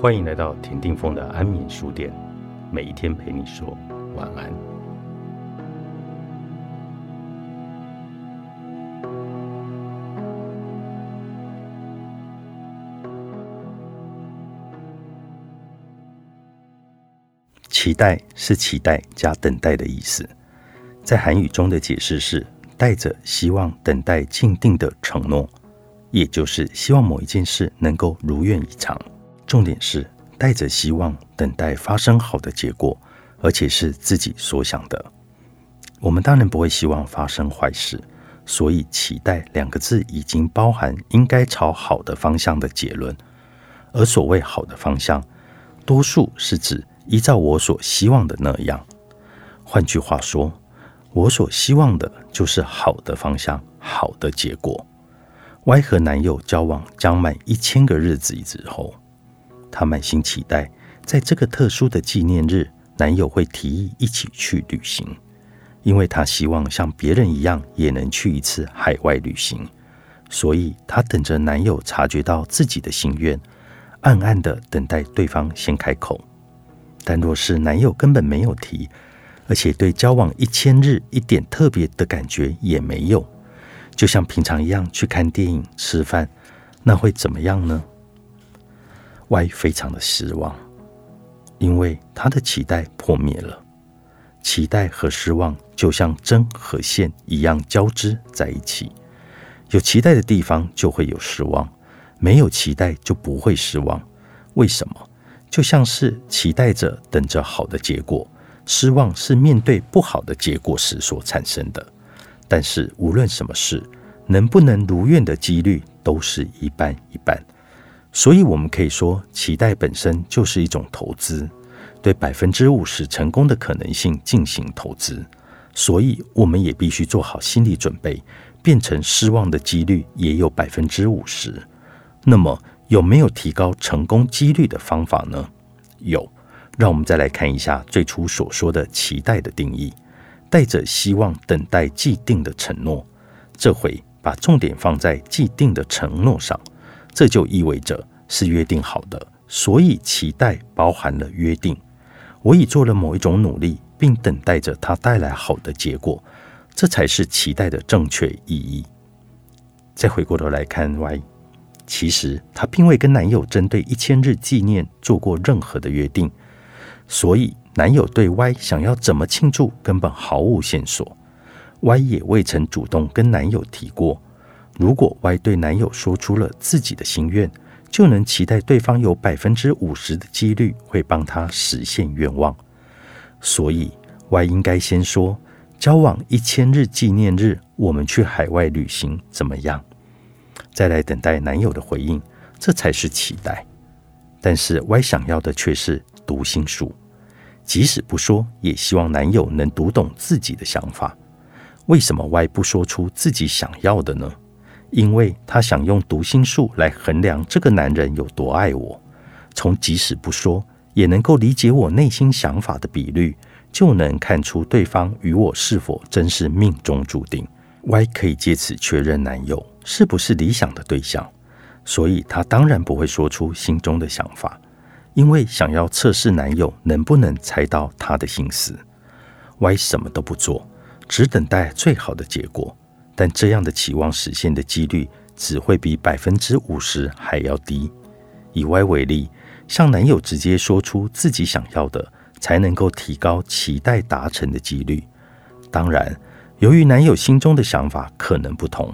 欢迎来到田定峰的安眠书店，每一天陪你说晚安。期待是期待加等待的意思，在韩语中的解释是带着希望等待静定的承诺，也就是希望某一件事能够如愿以偿。重点是带着希望等待发生好的结果，而且是自己所想的。我们当然不会希望发生坏事，所以“期待”两个字已经包含应该朝好的方向的结论。而所谓好的方向，多数是指依照我所希望的那样。换句话说，我所希望的就是好的方向、好的结果。Y 和男友交往将满一千个日子之后。她满心期待，在这个特殊的纪念日，男友会提议一起去旅行，因为她希望像别人一样也能去一次海外旅行。所以她等着男友察觉到自己的心愿，暗暗的等待对方先开口。但若是男友根本没有提，而且对交往一千日一点特别的感觉也没有，就像平常一样去看电影、吃饭，那会怎么样呢？Y 非常的失望，因为他的期待破灭了。期待和失望就像针和线一样交织在一起。有期待的地方就会有失望，没有期待就不会失望。为什么？就像是期待着等着好的结果，失望是面对不好的结果时所产生的。但是无论什么事，能不能如愿的几率都是一半一半。所以，我们可以说，期待本身就是一种投资，对百分之五十成功的可能性进行投资。所以，我们也必须做好心理准备，变成失望的几率也有百分之五十。那么，有没有提高成功几率的方法呢？有。让我们再来看一下最初所说的期待的定义：带着希望等待既定的承诺。这回把重点放在既定的承诺上。这就意味着是约定好的，所以期待包含了约定。我已做了某一种努力，并等待着它带来好的结果，这才是期待的正确意义。再回过头来看 Y，其实她并未跟男友针对一千日纪念做过任何的约定，所以男友对 Y 想要怎么庆祝根本毫无线索。Y 也未曾主动跟男友提过。如果 Y 对男友说出了自己的心愿，就能期待对方有百分之五十的几率会帮他实现愿望。所以 Y 应该先说：交往一千日纪念日，我们去海外旅行怎么样？再来等待男友的回应，这才是期待。但是 Y 想要的却是读心术，即使不说，也希望男友能读懂自己的想法。为什么 Y 不说出自己想要的呢？因为他想用读心术来衡量这个男人有多爱我，从即使不说也能够理解我内心想法的比率，就能看出对方与我是否真是命中注定。Y 可以借此确认男友是不是理想的对象，所以他当然不会说出心中的想法，因为想要测试男友能不能猜到他的心思。Y 什么都不做，只等待最好的结果。但这样的期望实现的几率只会比百分之五十还要低。以 Y 为例，向男友直接说出自己想要的，才能够提高期待达成的几率。当然，由于男友心中的想法可能不同，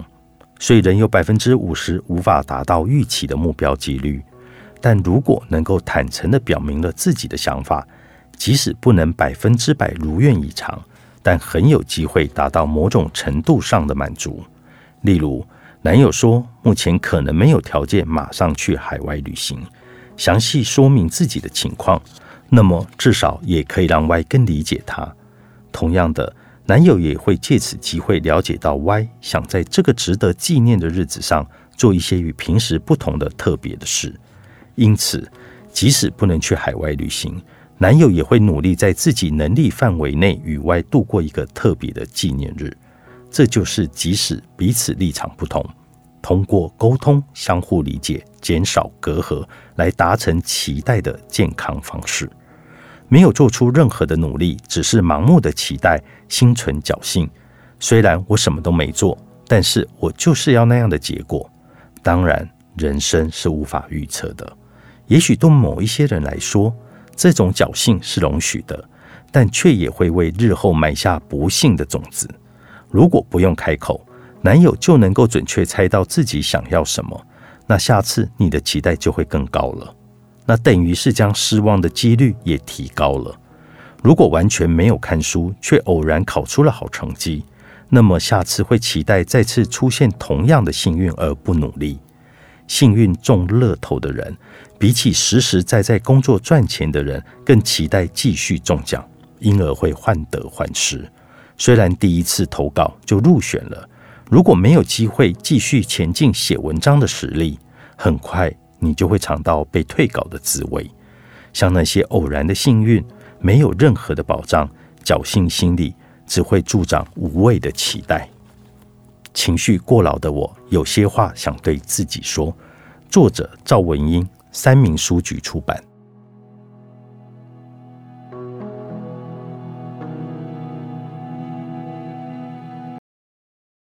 所以仍有百分之五十无法达到预期的目标几率。但如果能够坦诚地表明了自己的想法，即使不能百分之百如愿以偿。但很有机会达到某种程度上的满足。例如，男友说目前可能没有条件马上去海外旅行，详细说明自己的情况，那么至少也可以让 Y 更理解他。同样的，男友也会借此机会了解到 Y 想在这个值得纪念的日子上做一些与平时不同的特别的事。因此，即使不能去海外旅行，男友也会努力在自己能力范围内与 Y 度过一个特别的纪念日，这就是即使彼此立场不同，通过沟通、相互理解、减少隔阂，来达成期待的健康方式。没有做出任何的努力，只是盲目的期待，心存侥幸。虽然我什么都没做，但是我就是要那样的结果。当然，人生是无法预测的。也许对某一些人来说，这种侥幸是容许的，但却也会为日后埋下不幸的种子。如果不用开口，男友就能够准确猜到自己想要什么，那下次你的期待就会更高了。那等于是将失望的几率也提高了。如果完全没有看书，却偶然考出了好成绩，那么下次会期待再次出现同样的幸运而不努力。幸运中乐透的人，比起实实在在工作赚钱的人，更期待继续中奖，因而会患得患失。虽然第一次投稿就入选了，如果没有机会继续前进写文章的实力，很快你就会尝到被退稿的滋味。像那些偶然的幸运，没有任何的保障，侥幸心理只会助长无谓的期待。情绪过劳的我，有些话想对自己说。作者赵文英，三明书局出版。